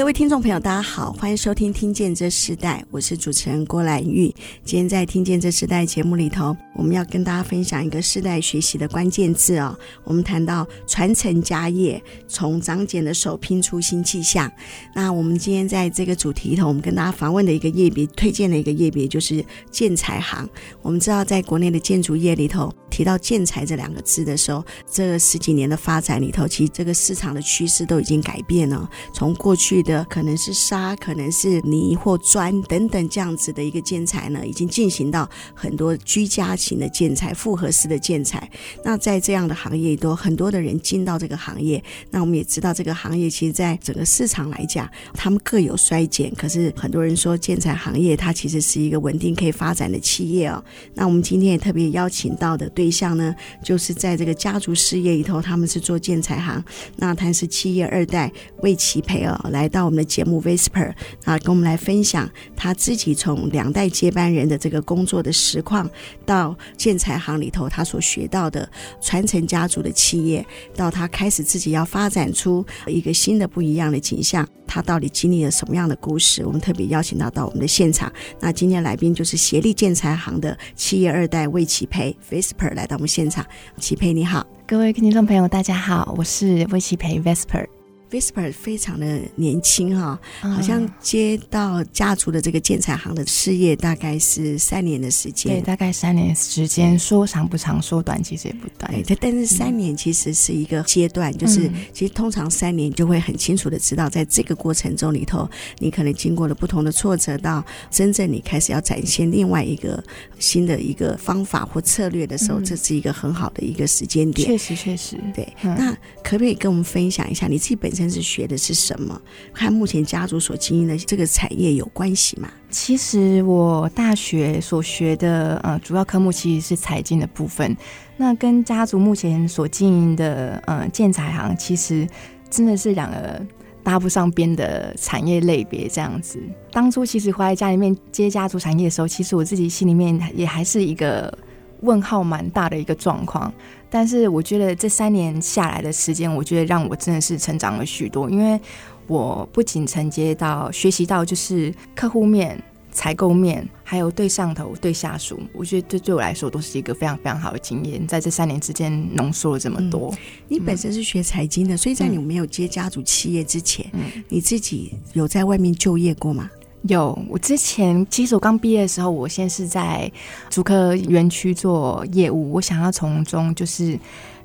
各位听众朋友，大家好，欢迎收听《听见这时代》，我是主持人郭兰玉。今天在《听见这时代》节目里头，我们要跟大家分享一个世代学习的关键字哦。我们谈到传承家业，从长茧的手拼出新气象。那我们今天在这个主题里头，我们跟大家访问的一个业别，推荐的一个业别就是建材行。我们知道，在国内的建筑业里头，提到建材这两个字的时候，这十几年的发展里头，其实这个市场的趋势都已经改变了，从过去的可能是沙，可能是泥或砖等等这样子的一个建材呢，已经进行到很多居家型的建材、复合式的建材。那在这样的行业都很多的人进到这个行业。那我们也知道，这个行业其实在整个市场来讲，他们各有衰减。可是很多人说，建材行业它其实是一个稳定可以发展的企业哦。那我们今天也特别邀请到的对象呢，就是在这个家族事业里头，他们是做建材行。那他是企业二代魏启培哦，来到。我们的节目 Whisper 啊，跟我们来分享他自己从两代接班人的这个工作的实况，到建材行里头他所学到的传承家族的企业，到他开始自己要发展出一个新的不一样的景象，他到底经历了什么样的故事？我们特别邀请到到我们的现场。那今天来宾就是协力建材行的企业二代魏启培 Whisper 来到我们现场。启培你好，各位听众朋友大家好，我是魏启培 Whisper。Whisper 非常的年轻哈，好像接到家族的这个建材行的事业，大概是三年的时间。对，大概三年时间，说长不长，说短其实也不短。对，但是三年其实是一个阶段，就是其实通常三年就会很清楚的知道，在这个过程中里头，你可能经过了不同的挫折，到真正你开始要展现另外一个新的一个方法或策略的时候，这是一个很好的一个时间点。确实，确实，对。那可不可以跟我们分享一下你自己本身？真是学的是什么？和目前家族所经营的这个产业有关系吗？其实我大学所学的呃主要科目其实是财经的部分，那跟家族目前所经营的呃建材行其实真的是两个搭不上边的产业类别这样子。当初其实回来家里面接家族产业的时候，其实我自己心里面也还是一个问号蛮大的一个状况。但是我觉得这三年下来的时间，我觉得让我真的是成长了许多，因为我不仅承接到、学习到，就是客户面、采购面，还有对上头、对下属，我觉得这对我来说都是一个非常非常好的经验。在这三年之间，浓缩了这么多。嗯、你本身是学财经的，所以在你没有接家族企业之前，嗯、你自己有在外面就业过吗？有，我之前其实我刚毕业的时候，我先是在主科园区做业务，我想要从中就是。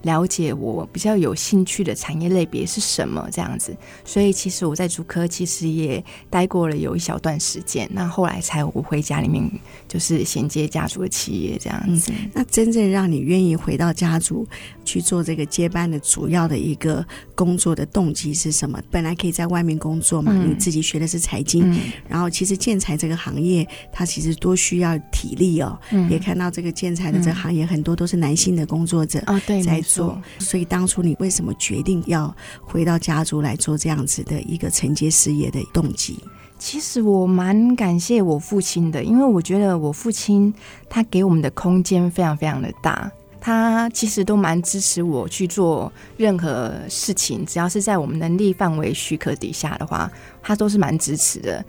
了解我比较有兴趣的产业类别是什么这样子，所以其实我在竹科其实也待过了有一小段时间，那后来才我回家里面就是衔接家族的企业这样子。嗯，那真正让你愿意回到家族去做这个接班的主要的一个工作的动机是什么？本来可以在外面工作嘛，嗯，你自己学的是财经，嗯，然后其实建材这个行业它其实多需要体力哦，嗯，也看到这个建材的这个行业很多都是男性的工作者哦，对，在。做，所以当初你为什么决定要回到家族来做这样子的一个承接事业的动机？其实我蛮感谢我父亲的，因为我觉得我父亲他给我们的空间非常非常的大，他其实都蛮支持我去做任何事情，只要是在我们能力范围许可底下的话，他都是蛮支持的。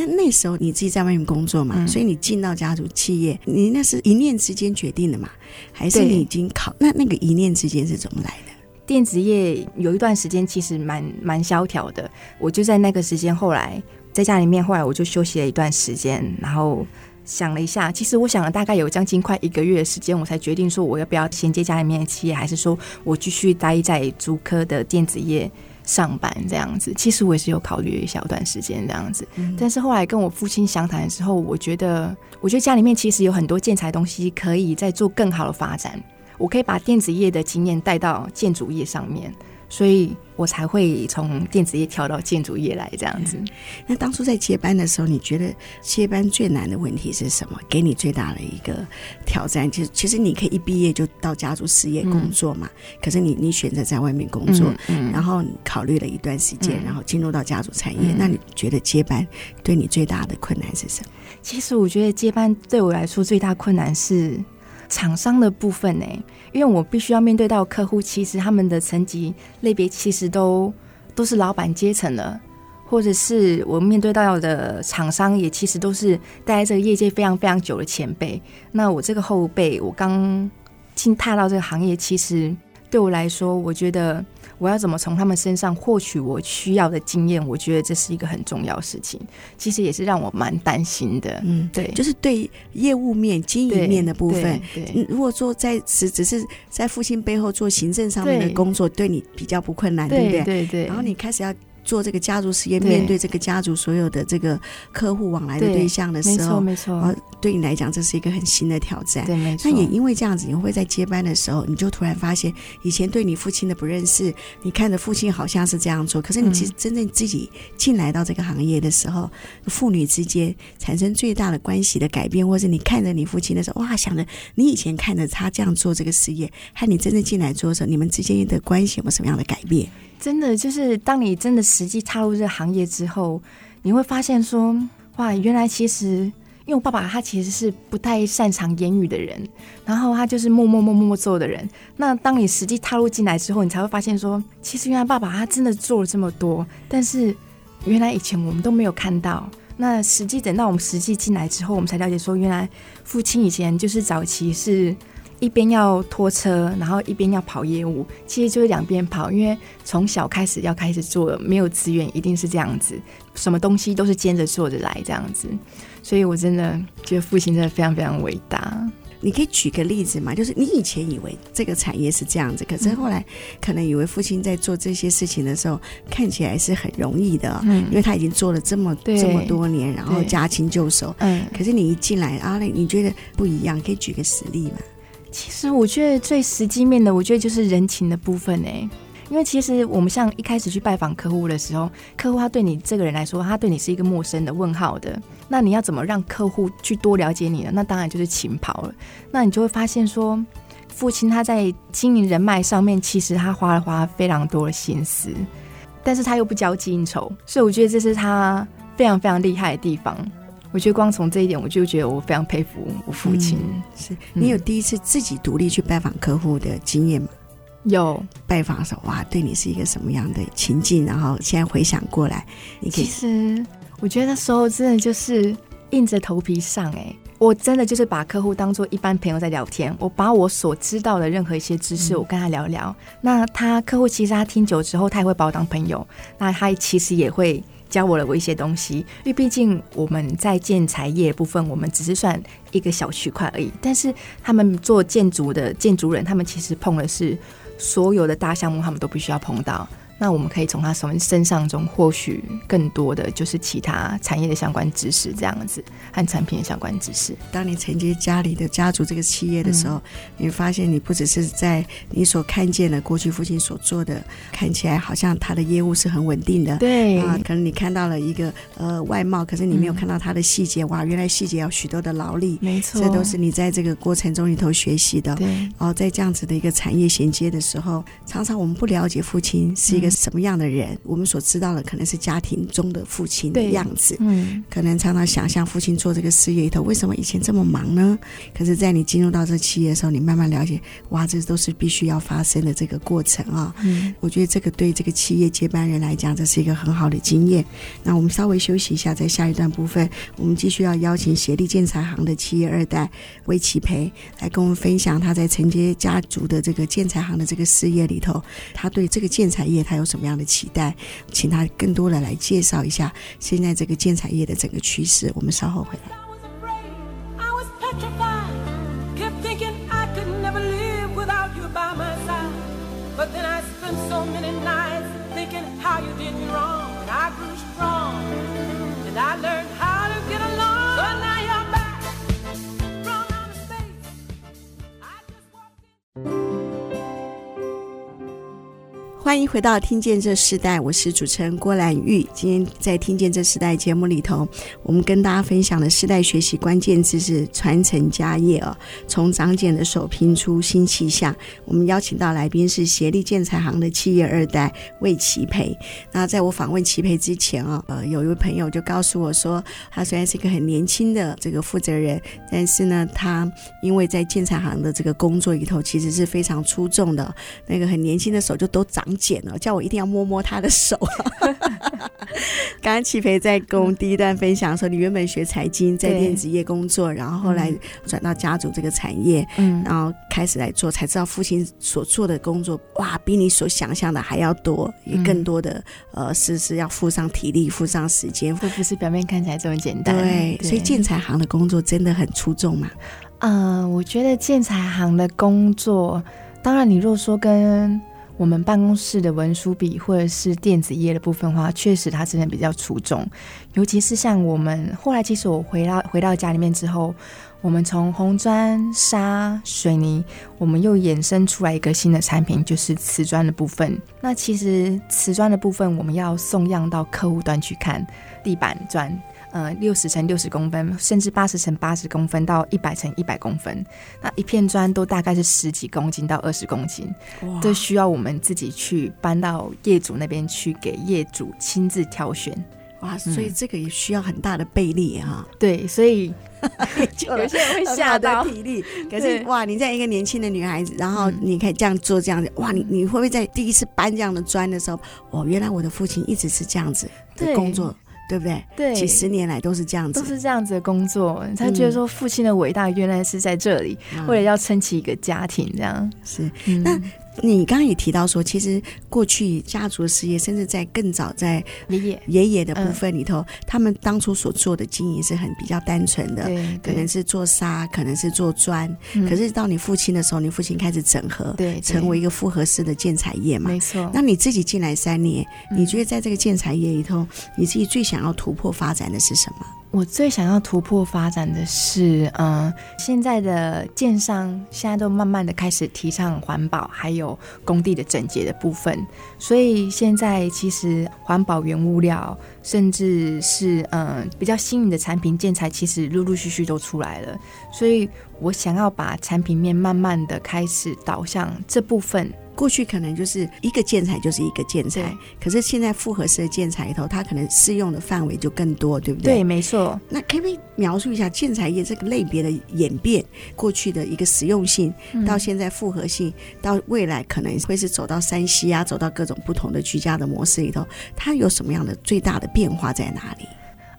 那那时候你自己在外面工作嘛，嗯、所以你进到家族企业，你那是一念之间决定的嘛？还是你已经考？那那个一念之间是怎么来的？电子业有一段时间其实蛮蛮萧条的，我就在那个时间，后来在家里面，后来我就休息了一段时间，然后想了一下，其实我想了大概有将近快一个月的时间，我才决定说我要不要衔接家里面的企业，还是说我继续待在竹科的电子业。上班这样子，其实我也是有考虑一小段时间这样子，嗯、但是后来跟我父亲详谈的时候，我觉得，我觉得家里面其实有很多建材东西可以再做更好的发展，我可以把电子业的经验带到建筑业上面，所以我才会从电子业跳到建筑业来这样子。那当初在接班的时候，你觉得接班最难的问题是什么？给你最大的一个挑战，就是其实你可以一毕业就到家族事业工作嘛。嗯、可是你你选择在外面工作，然后考虑了一段时间，嗯、然后进入到家族产业。嗯、那你觉得接班对你最大的困难是什么？其实我觉得接班对我来说最大困难是厂商的部分呢，因为我必须要面对到客户，其实他们的层级类别其实都都是老板阶层了，或者是我面对到的厂商也其实都是待在这个业界非常非常久的前辈。那我这个后辈，我刚进踏到这个行业，其实对我来说，我觉得。我要怎么从他们身上获取我需要的经验？我觉得这是一个很重要的事情。其实也是让我蛮担心的。嗯，对，就是对业务面、经营面的部分。对，对，如果说在只只是在父亲背后做行政上面的工作，对，对你比较不困难，对不对？对对。然后你开始要。做这个家族事业，面对这个家族所有的这个客户往来的对象的时候，没错，没错，对你来讲这是一个很新的挑战。对，没错。那也因为这样子，你会在接班的时候，你就突然发现，以前对你父亲的不认识，你看着父亲好像是这样做，可是你其实真正自己进来到这个行业的时候，嗯、父女之间产生最大的关系的改变，或是你看着你父亲的时候，哇，想着你以前看着他这样做这个事业，和你真正进来做的时候，你们之间的关系有没有什么样的改变？真的就是，当你真的实际踏入这个行业之后，你会发现说，哇，原来其实，因为我爸爸他其实是不太擅长言语的人，然后他就是默默默默默做的人。那当你实际踏入进来之后，你才会发现说，其实原来爸爸他真的做了这么多，但是原来以前我们都没有看到。那实际等到我们实际进来之后，我们才了解说，原来父亲以前就是早期是。一边要拖车，然后一边要跑业务，其实就是两边跑。因为从小开始要开始做，没有资源，一定是这样子，什么东西都是兼着做着来这样子。所以我真的觉得父亲真的非常非常伟大。你可以举个例子嘛？就是你以前以为这个产业是这样子，可是后来可能以为父亲在做这些事情的时候，看起来是很容易的，嗯，因为他已经做了这么这么多年，然后驾轻就熟，嗯。可是你一进来阿啊，你觉得不一样？可以举个实例吗？其实我觉得最实际面的，我觉得就是人情的部分呢。因为其实我们像一开始去拜访客户的时候，客户他对你这个人来说，他对你是一个陌生的问号的。那你要怎么让客户去多了解你呢？那当然就是情跑了。那你就会发现说，父亲他在经营人脉上面，其实他花了花非常多的心思，但是他又不交际应酬，所以我觉得这是他非常非常厉害的地方。我觉得光从这一点，我就觉得我非常佩服我父亲。嗯、是你有第一次自己独立去拜访客户的经验吗？有拜访的时候，哇，对你是一个什么样的情境？然后现在回想过来，你。其实我觉得那时候真的就是硬着头皮上哎、欸，我真的就是把客户当做一般朋友在聊天，我把我所知道的任何一些知识，我跟他聊聊。嗯、那他客户其实他听久之后，他也会把我当朋友，那他其实也会。教我了我一些东西，因为毕竟我们在建材业部分，我们只是算一个小区块而已。但是他们做建筑的建筑人，他们其实碰的是所有的大项目，他们都必须要碰到。那我们可以从他什么身上中获取更多的就是其他产业的相关知识，这样子和产品的相关知识。当你承接家里的家族这个企业的时候，嗯、你发现你不只是在你所看见的过去父亲所做的，看起来好像他的业务是很稳定的，对。啊，可能你看到了一个呃外貌，可是你没有看到他的细节，嗯、哇，原来细节有许多的劳力，没错，这都是你在这个过程中里头学习的。对，然后在这样子的一个产业衔接的时候，常常我们不了解父亲是一个什么样的人。嗯我们所知道的可能是家庭中的父亲的样子，嗯，可能常常想象父亲做这个事业里头，为什么以前这么忙呢？可是，在你进入到这企业的时候，你慢慢了解，哇，这都是必须要发生的这个过程啊。嗯，我觉得这个对这个企业接班人来讲，这是一个很好的经验。那我们稍微休息一下，在下一段部分，我们继续要邀请协力建材行的企业二代魏启培来跟我们分享他在承接家族的这个建材行的这个事业里头，他对这个建材业他有有什么样的期待请他更多的来介绍一下现在这个建材业的整个趋势我们稍后回来。I learned how 欢迎回到《听见这时代》，我是主持人郭兰玉。今天在《听见这时代》节目里头，我们跟大家分享的世代学习关键字是传承家业哦。从长茧的手拼出新气象。我们邀请到来宾是协力建材行的企业二代魏齐培。那在我访问齐培之前啊，呃，有一位朋友就告诉我说，他虽然是一个很年轻的这个负责人，但是呢，他因为在建材行的这个工作里头，其实是非常出众的。那个很年轻的手就都长茧了，叫我一定要摸摸他的手。刚刚齐培在跟我们第一段分享说，你原本学财经，在电子业工作，然后后来转到家族这个产业，嗯，然后开始来做，才知道父亲所做的工作，哇，比你所想象的还要多，也更多的呃，是是要付上体力，付上时间，会不是表面看起来这么简单。对，对，所以建材行的工作真的很出众嘛？嗯、呃，我觉得建材行的工作，当然你如果说跟我们办公室的文书笔，或者是电子业的部分的话，确实它真的比较出众。尤其是像我们后来，其实我回到回到家里面之后，我们从红砖、沙、水泥，我们又衍生出来一个新的产品，就是瓷砖的部分。那其实瓷砖的部分，我们要送样到客户端去看地板砖。呃，六十乘六十公分，甚至八十乘八十公分到一百乘一百公分，那一片砖都大概是十几公斤到二十公斤，这，需要我们自己去搬到业主那边去，给业主亲自挑选。哇，所以这个也需要很大的臂力哈。对，所以 有些人会吓到体力。可是哇，你这样一个年轻的女孩子，然后你可以这样做这样子，哇，你你会不会在第一次搬这样的砖的时候，哦，原来我的父亲一直是这样子的工作。对不对？对，几十年来都是这样子，都是这样子的工作。他觉得说，父亲的伟大原来是在这里，嗯、为了要撑起一个家庭，这样是。嗯、那。你刚刚也提到说，其实过去家族事业，甚至在更早在爷爷爷爷的部分里头，嗯、他们当初所做的经营是很比较单纯的，可能是做沙，可能是做砖。嗯、可是到你父亲的时候，你父亲开始整合，对，成为一个复合式的建材业嘛，没错。那你自己进来三年，你觉得在这个建材业里头，你自己最想要突破发展的是什么？我最想要突破发展的是，嗯，现在的建商现在都慢慢的开始提倡环保，还有工地的整洁的部分。所以现在其实环保原物料，甚至是嗯比较新颖的产品建材，其实陆陆续续都出来了。所以我想要把产品面慢慢的开始导向这部分。过去可能就是一个建材就是一个建材，可是现在复合式的建材里头，它可能适用的范围就更多，对不对？对，没错。那可不可以描述一下建材业这个类别的演变？过去的一个实用性，到现在复合性，到未来可能会是走到山西啊，走到各种不同的居家的模式里头，它有什么样的最大的变化在哪里？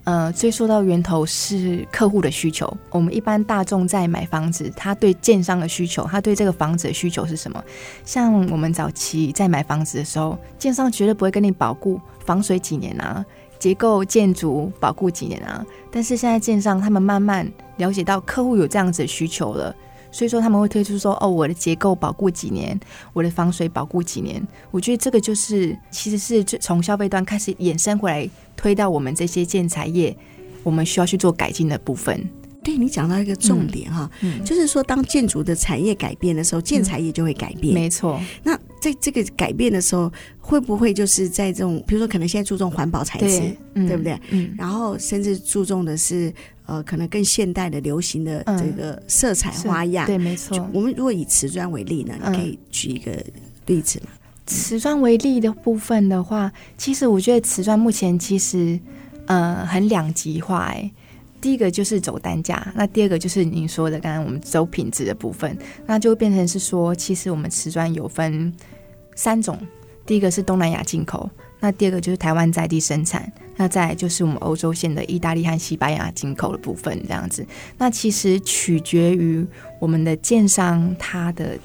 呃，追溯到源头是客户的需求。我们一般大众在买房子，他对建商的需求，他对这个房子的需求是什么？像我们早期在买房子的时候，建商绝对不会跟你保固防水几年啊，结构建筑保固几年啊。但是现在建商他们慢慢了解到客户有这样子的需求了。所以说他们会推出说，哦，我的结构保固几年，我的防水保固几年。我觉得这个就是其实是从消费端开始衍生回来，推到我们这些建材业，我们需要去做改进的部分。对，你讲到一个重点哈，嗯嗯、就是说当建筑的产业改变的时候，建材业就会改变。嗯、没错。那在这个改变的时候，会不会就是在这种，比如说可能现在注重环保材质，对不对？嗯。然后甚至注重的是。呃，可能更现代的、流行的这个色彩花样，嗯、对，没错。我们如果以瓷砖为例呢，你可以举一个例子吗？瓷砖为例的部分的话，其实我觉得瓷砖目前其实呃很两极化。哎，第一个就是走单价，那第二个就是您说的刚刚我们走品质的部分，那就变成是说，其实我们瓷砖有分三种，第一个是东南亚进口。那第二个就是台湾在地生产，那再来就是我们欧洲线的意大利和西班牙进口的部分，这样子。那其实取决于我们的建商它的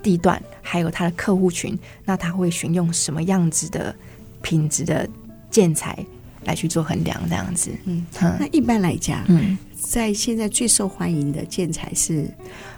地段，还有它的客户群，那他会选用什么样子的品质的建材来去做衡量，这样子。嗯，那一般来讲，嗯，在现在最受欢迎的建材是，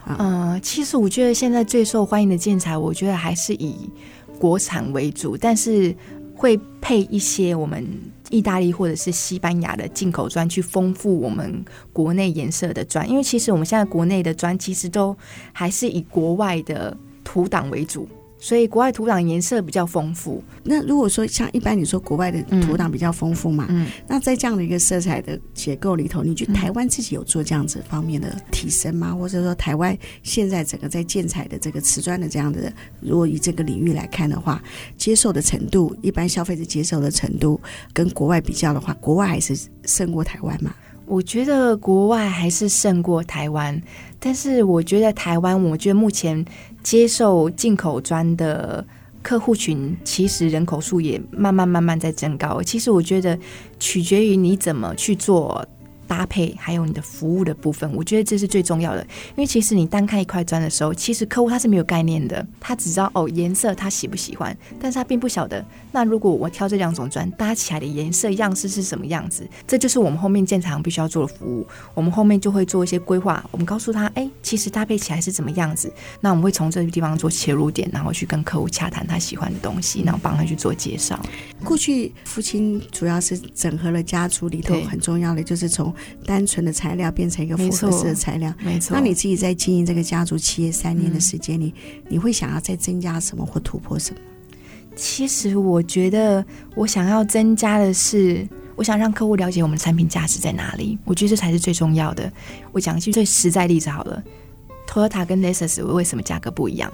嗯、呃，其实我觉得现在最受欢迎的建材，我觉得还是以国产为主，但是。会配一些我们意大利或者是西班牙的进口砖，去丰富我们国内颜色的砖。因为其实我们现在国内的砖其实都还是以国外的土档为主，所以国外土壤颜色比较丰富。那如果说像一般你说国外的土壤比较丰富嘛，嗯，那在这样的一个色彩的结构里头，你觉得台湾自己有做这样子方面的提升吗？或者说台湾现在整个在建材的这个瓷砖的这样的，如果以这个领域来看的话，接受的程度，一般消费者接受的程度跟国外比较的话，国外还是胜过台湾吗？我觉得国外还是胜过台湾，但是我觉得台湾，我觉得目前。接受进口砖的客户群，其实人口数也慢慢慢慢在增高。其实我觉得，取决于你怎么去做。搭配还有你的服务的部分，我觉得这是最重要的。因为其实你单看一块砖的时候，其实客户他是没有概念的，他只知道哦颜色他喜不喜欢，但是他并不晓得。那如果我挑这两种砖搭起来的颜色样式是什么样子，这就是我们后面建材行必须要做的服务。我们后面就会做一些规划，我们告诉他，哎，其实搭配起来是怎么样子。那我们会从这个地方做切入点，然后去跟客户洽谈他喜欢的东西，然后帮他去做介绍。过去父亲主要是整合了家族里头很重要的，就是从单纯的材料变成一个复合式的材料，没错。那你自己在经营这个家族企业三年的时间里，嗯，你会想要再增加什么或突破什么？其实我觉得我想要增加的是，我想让客户了解我们的产品价值在哪里。我觉得这才是最重要的。我讲一句最实在例子好了，Toyota 跟 Lexus 为什么价格不一样？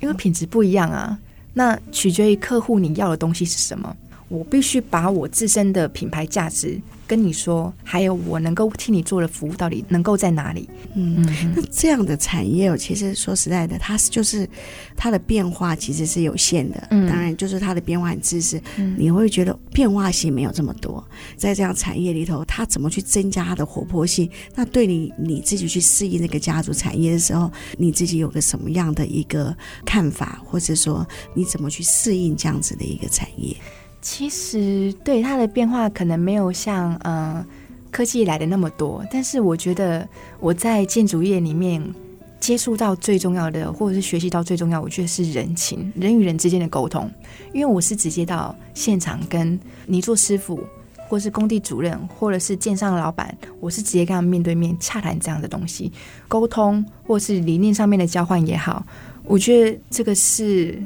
因为品质不一样啊。那取决于客户你要的东西是什么。我必须把我自身的品牌价值跟你说，还有我能够替你做的服务到底能够在哪里？嗯，那这样的产业，其实说实在的，它是就是它的变化其实是有限的。嗯，当然就是它的变化很自私，嗯，你会觉得变化性没有这么多。在这样产业里头，它怎么去增加它的活泼性？那对你你自己去适应那个家族产业的时候，你自己有个什么样的一个看法，或者说你怎么去适应这样子的一个产业？其实对它的变化可能没有像呃科技来的那么多，但是我觉得我在建筑业里面接触到最重要的，或者是学习到最重要，我觉得是人情，人与人之间的沟通。因为我是直接到现场跟泥做师傅，或是工地主任，或者是建商的老板，我是直接跟他们面对面洽谈这样的东西，沟通或是理念上面的交换也好，我觉得这个是。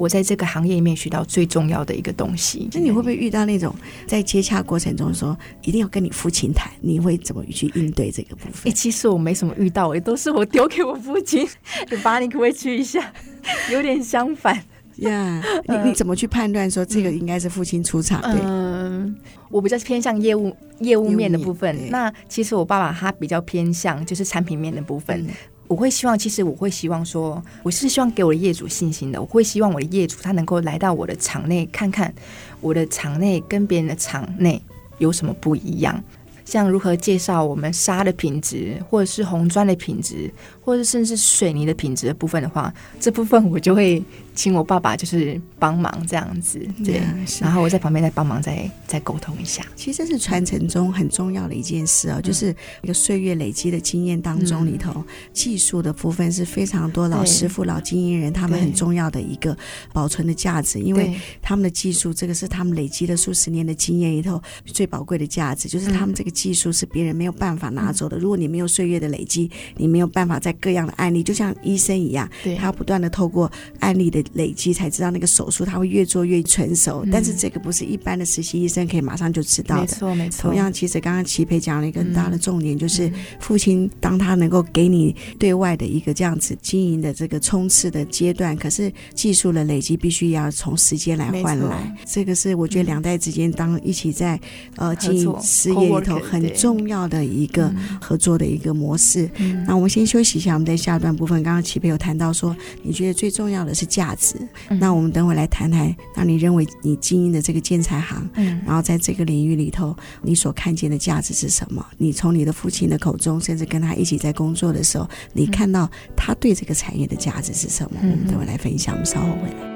我在这个行业里面学到最重要的一个东西。那你会不会遇到那种在接洽过程中说一定要跟你父亲谈？你会怎么去应对这个部分？哎、欸，其实我没什么遇到，也，都是我丢给我父亲。你把，你可不可以去一下？有点相反呀。你你怎么去判断说这个应该是父亲出场？对，嗯，我比较偏向业务业务面的部分。那其实我爸爸他比较偏向就是产品面的部分。嗯我会希望，其实我会希望说，我是希望给我的业主信心的。我会希望我的业主他能够来到我的场内看看，我的场内跟别人的场内有什么不一样。像如何介绍我们纱的品质，或者是红砖的品质，或者甚至水泥的品质的部分的话，这部分我就会请我爸爸就是帮忙这样子，对，然后我在旁边再帮忙再再沟通一下。其实这是传承中很重要的一件事啊、哦，就是一个岁月累积的经验当中里头，嗯、技术的部分是非常多老师傅、老经营人他们很重要的一个保存的价值，因为他们的技术，这个是他们累积了数十年的经验里头最宝贵的价值，就是他们这个。技术是别人没有办法拿走的。如果你没有岁月的累积，你没有办法在各样的案例，就像医生一样，他要不断的透过案例的累积，才知道那个手术他会越做越成熟。但是这个不是一般的实习医生可以马上就知道的。没错，没错。同样，其实刚刚齐培讲了一个很大的重点，就是父亲当他能够给你对外的一个这样子经营的这个冲刺的阶段，可是技术的累积必须要从时间来换来。这个是我觉得两代之间当一起在呃经营事业里头。很重要的一个合作的一个模式。嗯、那我们先休息一下，我们在下段部分，刚刚齐培有谈到说，你觉得最重要的是价值。嗯、那我们等会来谈谈，那你认为你经营的这个建材行，嗯，然后在这个领域里头，你所看见的价值是什么？你从你的父亲的口中，甚至跟他一起在工作的时候，你看到他对这个产业的价值是什么？嗯、我们等会来分享。我们稍后回来。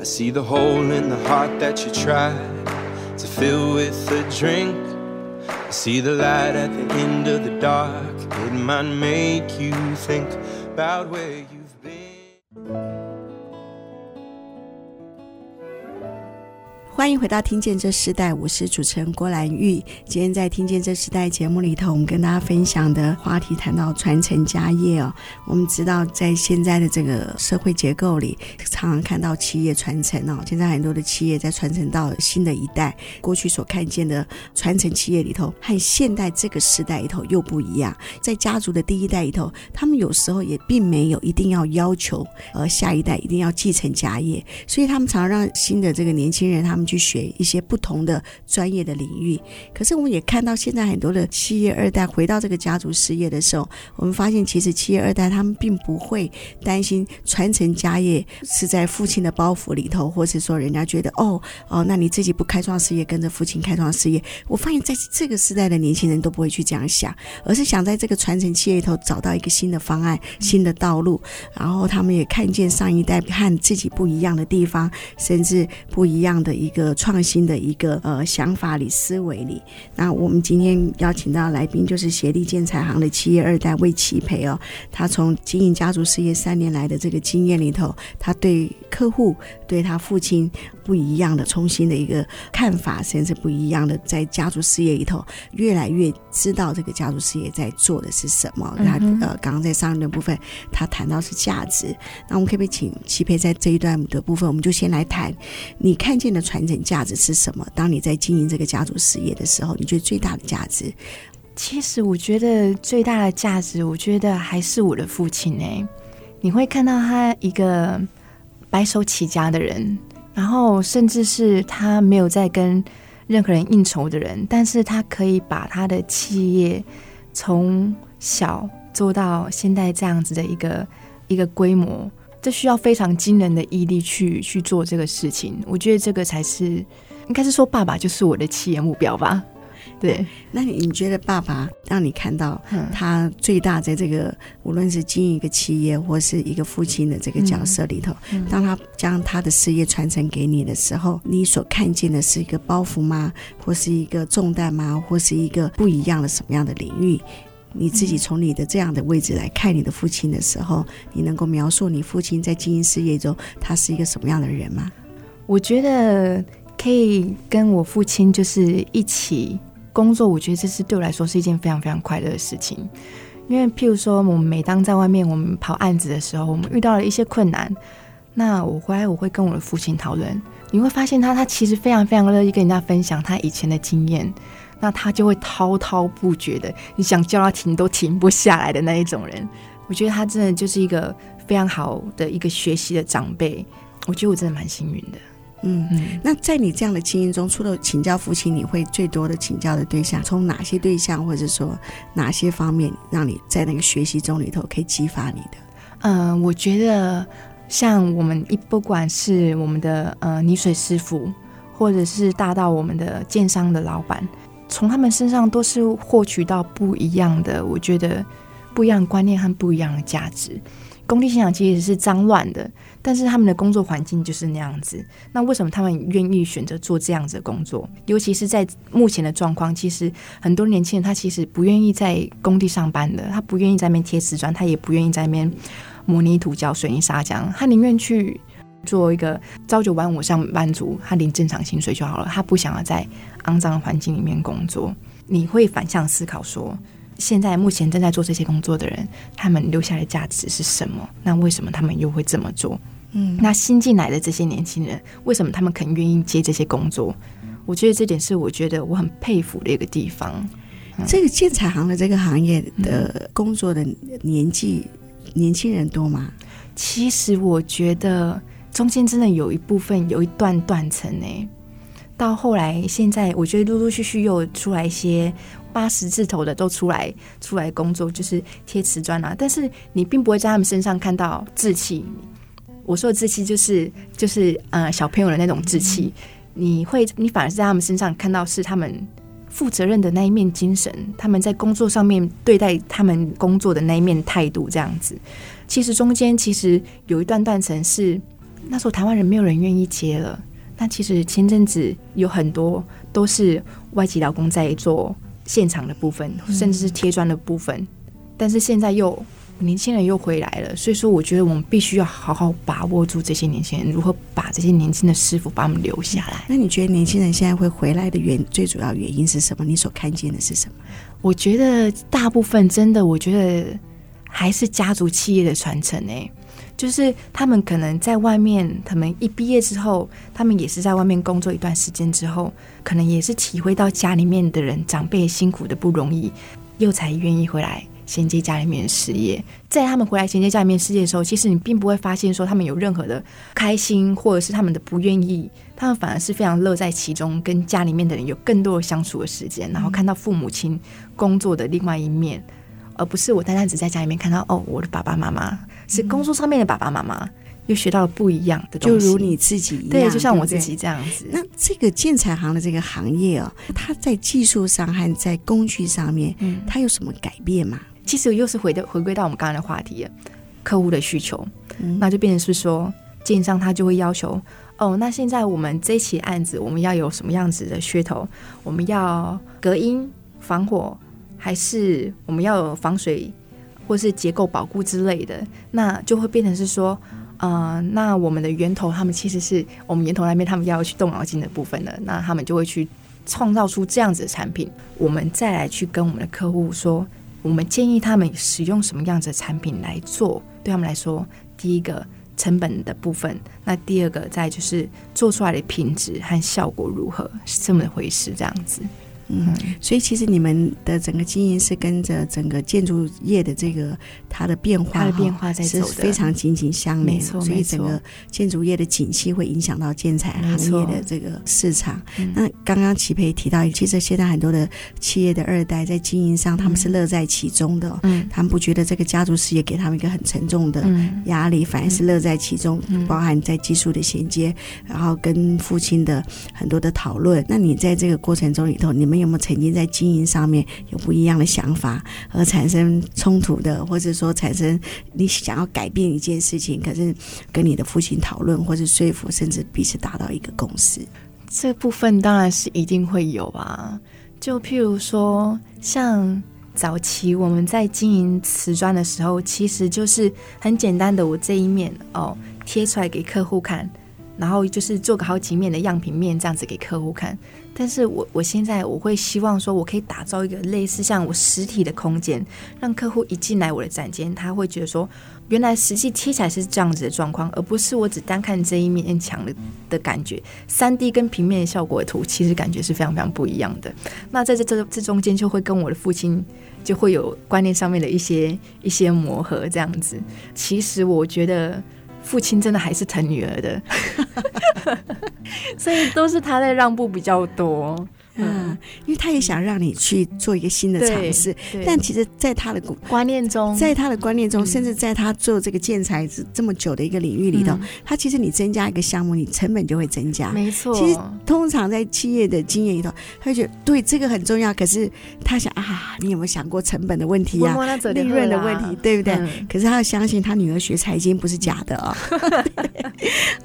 I see the hole in the heart that you try to fill with a drink. I see the light at the end of the dark. It might make you think about where you've 欢迎回到《听见这时代》，我是主持人郭兰玉。今天在《听见这时代》节目里头，我们跟大家分享的话题谈到传承家业哦。我们知道，在现在的这个社会结构里，常常看到企业传承哦。现在很多的企业在传承到新的一代，过去所看见的传承企业里头，和现代这个时代里头又不一样。在家族的第一代里头，他们有时候也并没有一定要要求，呃，下一代一定要继承家业，所以他们常常让新的这个年轻人他们。去学一些不同的专业的领域，可是我们也看到现在很多的企业二代回到这个家族事业的时候，我们发现其实企业二代他们并不会担心传承家业是在父亲的包袱里头，或是说人家觉得哦哦，那你自己不开创事业，跟着父亲开创事业。我发现在这个时代的年轻人都不会去这样想，而是想在这个传承企业里头找到一个新的方案、新的道路，然后他们也看见上一代和自己不一样的地方，甚至不一样的一个。个创新的一个呃想法里思维里，那我们今天邀请到来宾就是协力建材行的企业二代魏启培哦，他从经营家族事业三年来的这个经验里头，他对客户对他父亲不一样的重新的一个看法，甚至不一样的在家族事业里头越来越知道这个家族事业在做的是什么。他呃刚刚在上一段部分他谈到是价值，那我们可不可以请启培在这一段的部分，我们就先来谈你看见的传。价值是什么？当你在经营这个家族事业的时候，你觉得最大的价值？其实我觉得最大的价值，我觉得还是我的父亲哎。你会看到他一个白手起家的人，然后甚至是他没有在跟任何人应酬的人，但是他可以把他的企业从小做到现在这样子的一个一个规模。这需要非常惊人的毅力去去做这个事情，我觉得这个才是，应该是说爸爸就是我的企业目标吧。对，那你你觉得爸爸让你看到他最大在这个、嗯、无论是经营一个企业或是一个父亲的这个角色里头，嗯嗯、当他将他的事业传承给你的时候，你所看见的是一个包袱吗？或是一个重担吗？或是一个不一样的什么样的领域？你自己从你的这样的位置来看你的父亲的时候，你能够描述你父亲在经营事业中他是一个什么样的人吗？我觉得可以跟我父亲就是一起工作，我觉得这是对我来说是一件非常非常快乐的事情。因为譬如说，我们每当在外面我们跑案子的时候，我们遇到了一些困难，那我回来我会跟我的父亲讨论，你会发现他他其实非常非常乐意跟人家分享他以前的经验。那他就会滔滔不绝的，你想叫他停都停不下来的那一种人。我觉得他真的就是一个非常好的一个学习的长辈。我觉得我真的蛮幸运的。嗯嗯。那在你这样的经验中，除了请教父亲，你会最多的请教的对象，从哪些对象，或者说哪些方面，让你在那个学习中里头可以激发你的？嗯、呃，我觉得像我们一不管是我们的呃泥水师傅，或者是大到我们的建商的老板。从他们身上都是获取到不一样的，我觉得不一样观念和不一样的价值。工地现场其实是脏乱的，但是他们的工作环境就是那样子。那为什么他们愿意选择做这样子的工作？尤其是在目前的状况，其实很多年轻人他其实不愿意在工地上班的，他不愿意在那边贴瓷砖，他也不愿意在那边模泥土胶、水泥砂浆，他宁愿去。做一个朝九晚五上班族，他领正常薪水就好了。他不想要在肮脏的环境里面工作。你会反向思考说，现在目前正在做这些工作的人，他们留下的价值是什么？那为什么他们又会这么做？嗯，那新进来的这些年轻人，为什么他们肯愿意接这些工作？我觉得这点是我觉得我很佩服的一个地方。嗯、这个建材行的这个行业的工作的年纪，嗯、年轻人多吗？其实我觉得。中间真的有一部分有一段断层呢，到后来现在我觉得陆陆续续又出来一些八十字头的都出来出来工作，就是贴瓷砖啊。但是你并不会在他们身上看到志气。我说的志气就是就是呃小朋友的那种志气，你会你反而是在他们身上看到是他们负责任的那一面精神，他们在工作上面对待他们工作的那一面态度这样子。其实中间其实有一段断层是。那时候台湾人没有人愿意接了。那其实前阵子有很多都是外籍劳工在做现场的部分，甚至是贴砖的部分。但是现在又年轻人又回来了，所以说我觉得我们必须要好好把握住这些年轻人，如何把这些年轻的师傅把他们留下来。那你觉得年轻人现在会回来的原最主要原因是什么？你所看见的是什么？我觉得大部分真的，我觉得还是家族企业的传承诶，就是他们可能在外面，他们一毕业之后，他们也是在外面工作一段时间之后，可能也是体会到家里面的人长辈辛苦的不容易，又才愿意回来。衔接家里面的事业，在他们回来衔接家里面事业的时候，其实你并不会发现说他们有任何的开心，或者是他们的不愿意，他们反而是非常乐在其中，跟家里面的人有更多的相处的时间，然后看到父母亲工作的另外一面，而不是我单单只在家里面看到哦，我的爸爸妈妈是工作上面的爸爸妈妈。又学到了不一样的东西，就如你自己一样，对，就像我自己这样子。那这个建材行的这个行业哦，它在技术上和在工具上面，嗯，它有什么改变吗？其实又是回到回归到我们刚刚的话题，客户的需求，嗯，那就变成是说，建商他就会要求，哦，那现在我们这起案子，我们要有什么样子的噱头？我们要隔音、防火，还是我们要有防水，或是结构保固之类的？那就会变成是说。啊、那我们的源头，他们其实是我们源头那边，他们要去动脑筋的部分的，那他们就会去创造出这样子的产品，我们再来去跟我们的客户说，我们建议他们使用什么样子的产品来做，对他们来说，第一个成本的部分，那第二个再就是做出来的品质和效果如何，是这么回事，这样子。嗯，所以其实你们的整个经营是跟着整个建筑业的这个它的变化，它的变化在走的，是非常紧紧相连。没错，所以整个建筑业的景气会影响到建材行业的这个市场。那刚刚齐培提到，其实现在很多的企业的二代在经营上，他们是乐在其中的。嗯，他们不觉得这个家族事业给他们一个很沉重的压力，反而是乐在其中，包含在技术的衔接，然后跟父亲的很多的讨论。那你在这个过程中里头，你们有没有曾经在经营上面有不一样的想法而产生冲突的，或者说产生你想要改变一件事情，可是跟你的父亲讨论或者说服，甚至彼此达到一个共识？这部分当然是一定会有啊。就譬如说，像早期我们在经营瓷砖的时候，其实就是很简单的，我这一面哦贴出来给客户看，然后就是做个好几面的样品面这样子给客户看。但是我我现在我会希望说，我可以打造一个类似像我实体的空间，让客户一进来我的展间，他会觉得说，原来实际贴起来是这样子的状况，而不是我只单看这一面墙的的感觉。三 D 跟平面效果图，其实感觉是非常非常不一样的。那在这这这中间，就会跟我的父亲就会有观念上面的一些一些磨合，这样子。其实我觉得。父亲真的还是疼女儿的，所以都是他在让步比较多。嗯，因为他也想让你去做一个新的尝试，但其实，在他的观念中，在他的观念中，甚至在他做这个建材这么久的一个领域里头，他其实你增加一个项目，你成本就会增加。没错，其实通常在企业的经验里头，他会觉得对这个很重要，可是他想啊，你有没有想过成本的问题呀、啊，利润的问题，对不对？可是他要相信他女儿学财经不是假的哦。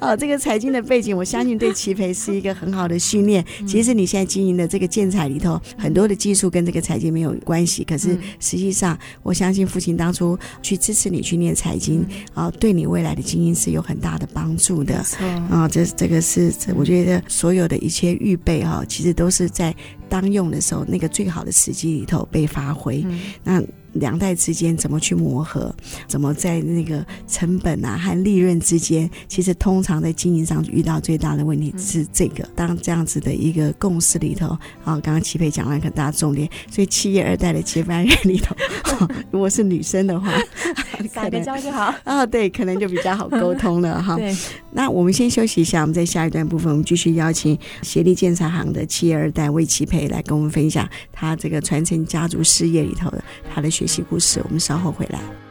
哦，这个财经的背景，我相信对齐培是一个很好的训练。其实你现在经营的。这个建材里头很多的技术跟这个财经没有关系，可是实际上，我相信父亲当初去支持你去念财经啊，对你未来的经营是有很大的帮助的。啊，这这个是我觉得所有的一切预备哈，其实都是在当用的时候那个最好的时机里头被发挥。那。两代之间怎么去磨合？怎么在那个成本啊和利润之间？其实通常在经营上遇到最大的问题是这个。当这样子的一个共识里头，啊，刚刚齐培讲了很大重点，所以企业二代的接班人里头，如果是女生的话，撒个娇就好啊，对，可能就比较好沟通了哈。对，那我们先休息一下，我们在下一段部分，我们继续邀请协力建材行的企业二代魏齐培来跟我们分享他这个传承家族事业里头的他的。学习故事，我们稍后回来。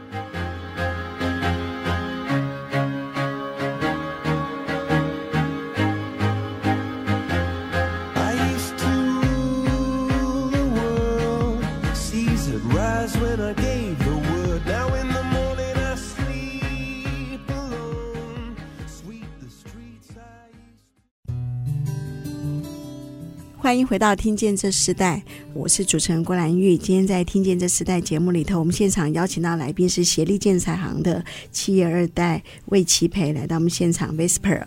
欢迎回到《听见这时代》，我是主持人郭兰玉。今天在《听见这时代》节目里头，我们现场邀请到来宾是协力建材行的企业二代魏齐培来到我们现场。Whisper，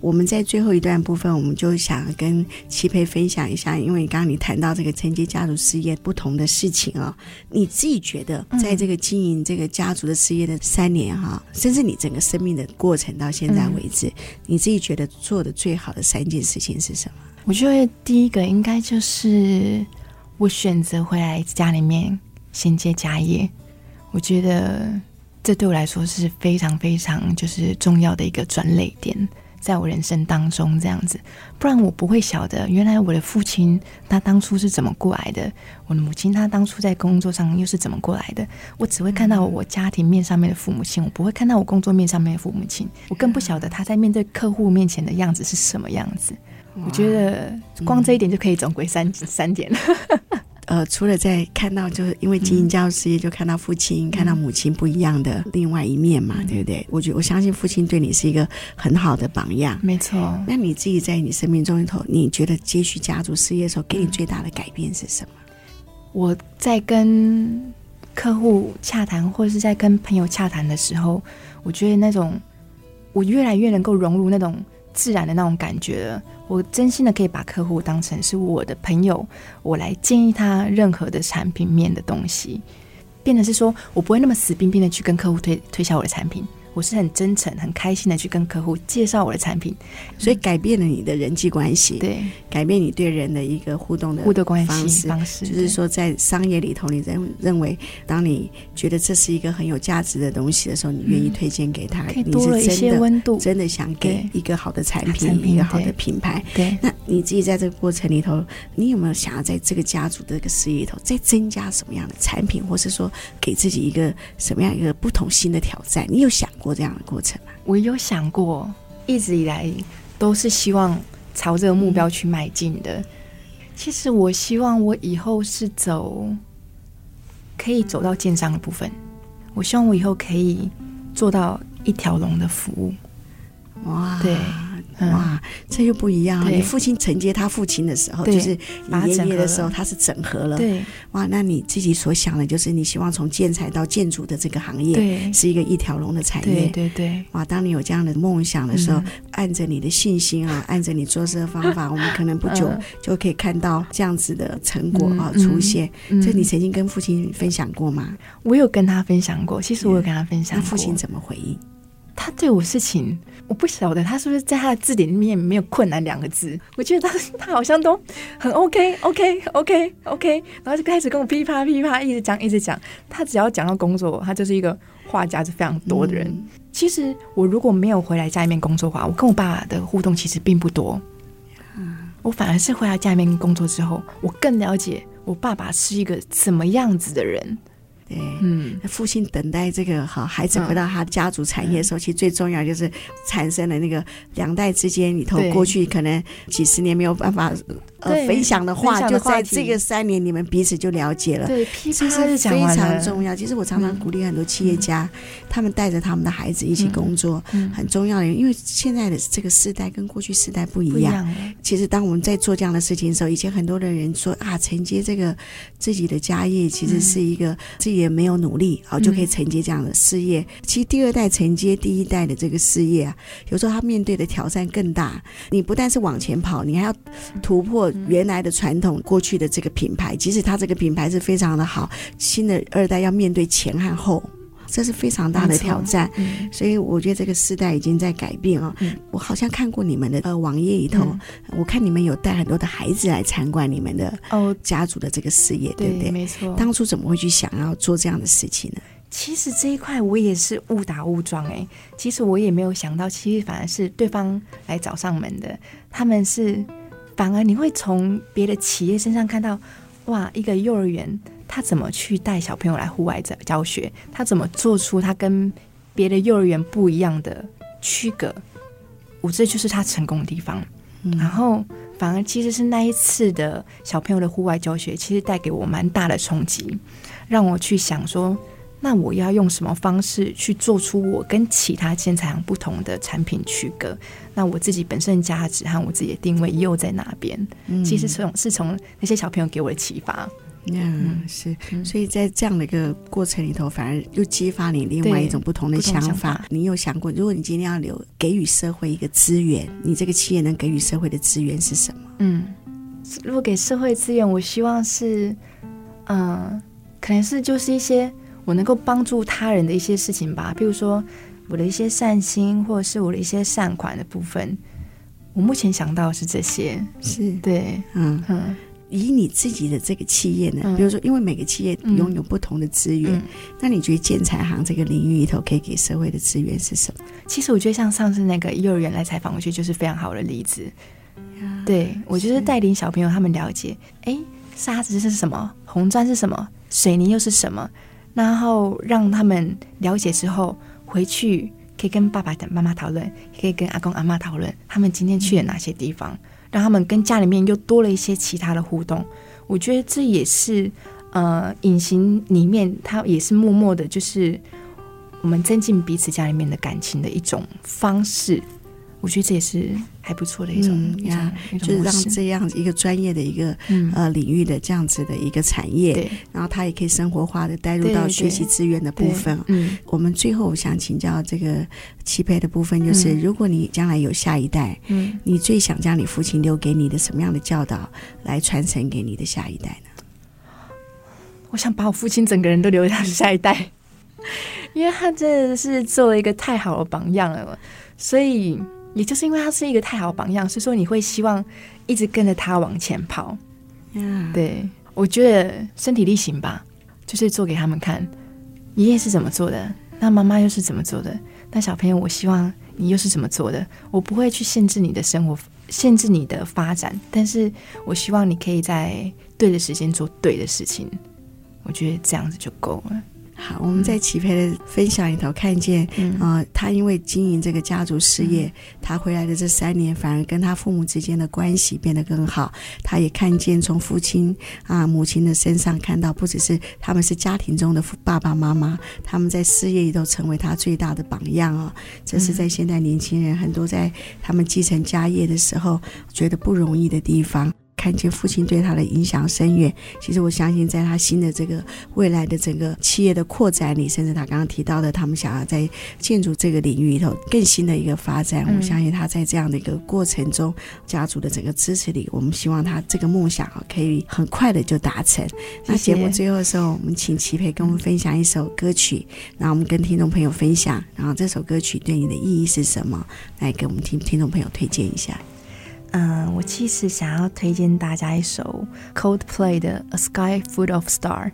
我们在最后一段部分，我们就想跟齐培分享一下，因为刚刚你谈到这个承接家族事业不同的事情啊、哦，你自己觉得在这个经营这个家族的事业的三年哈、嗯，甚至你整个生命的过程到现在为止，嗯、你自己觉得做的最好的三件事情是什么？我觉得第一个应该就是我选择回来家里面衔接家业，我觉得这对我来说是非常非常就是重要的一个转捩点，在我人生当中这样子，不然我不会晓得原来我的父亲他当初是怎么过来的，我的母亲她当初在工作上又是怎么过来的，我只会看到我家庭面上面的父母亲，我不会看到我工作面上面的父母亲，我更不晓得他在面对客户面前的样子是什么样子。我觉得光这一点就可以总归三、嗯、三点了。呃，除了在看到，就是因为经营家族事业，就看到父亲、嗯、看到母亲不一样的另外一面嘛，嗯、对不对？我觉我相信父亲对你是一个很好的榜样。没错。那你自己在你生命中里头，你觉得接续家族事业的时候，给你最大的改变是什么？我在跟客户洽谈，或者是在跟朋友洽谈的时候，我觉得那种我越来越能够融入那种。自然的那种感觉了，我真心的可以把客户当成是我的朋友，我来建议他任何的产品面的东西，变得是说我不会那么死冰冰的去跟客户推推销我的产品。我是很真诚、很开心的去跟客户介绍我的产品，所以改变了你的人际关系，对，改变你对人的一个互动的互动关系方式，就是说在商业里头，你认认为，当你觉得这是一个很有价值的东西的时候，你愿意推荐给他，可以多了一些温度，真的想给一个好的产品，一个好的品牌。对，那你自己在这个过程里头，你有没有想要在这个家族的这个事业里头再增加什么样的产品，或是说给自己一个什么样一个不同新的挑战？你有想过这样的过程吗？我有想过，一直以来都是希望朝这个目标去迈进的。其实我希望我以后是走，可以走到建商的部分。我希望我以后可以做到一条龙的服务。哇，对。哇，这又不一样啊！你父亲承接他父亲的时候，就是你爷爷的时候，他是整合了。对，哇，那你自己所想的，就是你希望从建材到建筑的这个行业，对，是一个一条龙的产业。对对对。哇，当你有这样的梦想的时候，按着你的信心啊，按着你做事的方法，我们可能不久就可以看到这样子的成果啊出现。这你曾经跟父亲分享过吗？我有跟他分享过。其实我有跟他分享过。那父亲怎么回应？他对我事情，我不晓得他是不是在他的字典里面没有“困难”两个字。我觉得他他好像都很 OK OK OK OK，然后就开始跟我噼啪噼啪一直讲一直讲。他只要讲到工作，他就是一个话匣子非常多的人。嗯、其实我如果没有回来家里面工作的话，我跟我爸爸的互动其实并不多。嗯，我反而是回来家里面工作之后，我更了解我爸爸是一个怎么样子的人。对，嗯，父亲等待这个好孩子回到他家族产业的时候，嗯、其实最重要就是产生了那个两代之间里头，过去可能几十年没有办法呃分享的话，就在这个三年你们彼此就了解了。对，这是非常重要。其实我常常鼓励很多企业家，嗯、他们带着他们的孩子一起工作，嗯、很重要的，因为现在的这个世代跟过去世代不一样。一样其实当我们在做这样的事情的时候，以前很多的人说啊，承接这个自己的家业，其实是一个自己。也没有努力，好就可以承接这样的事业。其实第二代承接第一代的这个事业啊，有时候他面对的挑战更大。你不但是往前跑，你还要突破原来的传统过去的这个品牌。即使他这个品牌是非常的好，新的二代要面对前和后。这是非常大的挑战，嗯、所以我觉得这个时代已经在改变哦。嗯、我好像看过你们的呃网页里头，嗯、我看你们有带很多的孩子来参观你们的哦家族的这个事业，哦、对不对？没错。当初怎么会去想要做这样的事情呢？其实这一块我也是误打误撞哎。其实我也没有想到，其实反而是对方来找上门的。他们是反而你会从别的企业身上看到，哇，一个幼儿园。他怎么去带小朋友来户外教教学？他怎么做出他跟别的幼儿园不一样的区隔？我这就是他成功的地方。嗯、然后反而其实是那一次的小朋友的户外教学，其实带给我蛮大的冲击，让我去想说，那我要用什么方式去做出我跟其他建材行不同的产品区隔？那我自己本身的价值和我自己的定位又在哪边？嗯、其实从是从那些小朋友给我的启发。嗯，是。所以在这样的一个过程里头，反而又激发你另外一种不同的想法。想法你有想过，如果你今天要留给予社会一个资源，你这个企业能给予社会的资源是什么？嗯，如果给社会资源，我希望是，嗯、呃，可能是就是一些。我能够帮助他人的一些事情吧，比如说我的一些善心，或者是我的一些善款的部分。我目前想到的是这些，是对，嗯嗯。以你自己的这个企业呢，嗯、比如说，因为每个企业拥有不同的资源，嗯、那你觉得建材行这个领域里头可以给社会的资源是什么？其实我觉得像上次那个幼儿园来采访，我觉得就是非常好的例子。呀对，我觉得带领小朋友他们了解，哎，沙子是什么？红砖是什么？水泥又是什么？然后让他们了解之后，回去可以跟爸爸、妈妈讨论，可以跟阿公、阿妈讨论，他们今天去了哪些地方，让他们跟家里面又多了一些其他的互动。我觉得这也是呃，隐形里面，他也是默默的，就是我们增进彼此家里面的感情的一种方式。我觉得这也是还不错的一种呀，就是让这样一个专业的一个呃领域的这样子的一个产业，然后它也可以生活化的带入到学习资源的部分。嗯，我们最后想请教这个齐培的部分，就是如果你将来有下一代，嗯，你最想将你父亲留给你的什么样的教导来传承给你的下一代呢？我想把我父亲整个人都留下下一代，因为他真的是做了一个太好的榜样了，所以。也就是因为他是一个太好榜样，所以说你会希望一直跟着他往前跑。嗯，对，我觉得身体力行吧，就是做给他们看。爷爷是怎么做的，那妈妈又是怎么做的？那小朋友，我希望你又是怎么做的？我不会去限制你的生活，限制你的发展，但是我希望你可以在对的时间做对的事情。我觉得这样子就够了。好，我们在齐培的分享里头看见，嗯、呃，他因为经营这个家族事业，嗯、他回来的这三年，反而跟他父母之间的关系变得更好。他也看见从父亲啊、母亲的身上看到，不只是他们是家庭中的爸爸妈妈，他们在事业里头成为他最大的榜样啊、哦。这是在现在年轻人很多在他们继承家业的时候觉得不容易的地方。看见父亲对他的影响深远，其实我相信，在他新的这个未来的整个企业的扩展里，甚至他刚刚提到的，他们想要在建筑这个领域里头更新的一个发展，我相信他在这样的一个过程中，家族的整个支持里，我们希望他这个梦想啊，可以很快的就达成。那节目最后的时候，我们请齐培跟我们分享一首歌曲，然后我们跟听众朋友分享，然后这首歌曲对你的意义是什么？来给我们听听众朋友推荐一下。嗯，我其实想要推荐大家一首 Coldplay 的《A Sky Full of Star》。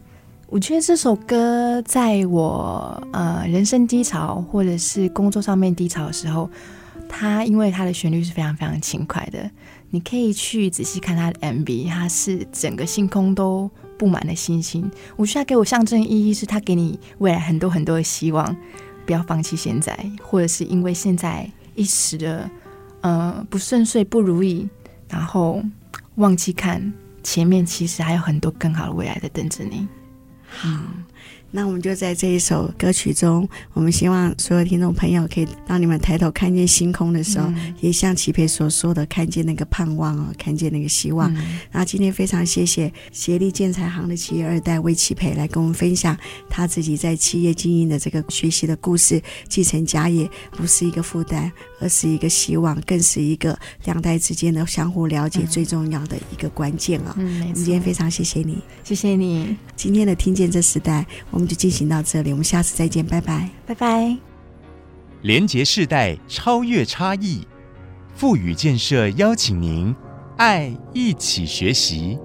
我觉得这首歌在我呃人生低潮或者是工作上面低潮的时候，它因为它的旋律是非常非常轻快的，你可以去仔细看它的 MV，它是整个星空都布满了星星。我觉得它给我象征意义是它给你未来很多很多的希望，不要放弃现在，或者是因为现在一时的。呃，不顺遂、不如意，然后忘记看前面，其实还有很多更好的未来在等着你。好。那我们就在这一首歌曲中，我们希望所有听众朋友可以，当你们抬头看见星空的时候，嗯、也像齐培所说的，看见那个盼望啊，看见那个希望。嗯、然后今天非常谢谢协力建材行的企业二代魏齐培来跟我们分享他自己在企业经营的这个学习的故事，继承家业不是一个负担，而是一个希望，更是一个两代之间的相互了解最重要的一个关键啊！嗯，今天非常谢谢你，谢谢你。今天的听见这时代，我们就进行到这里，我们下次再见，拜拜，拜拜。连结世代，超越差异，富予建设邀请您，爱一起学习。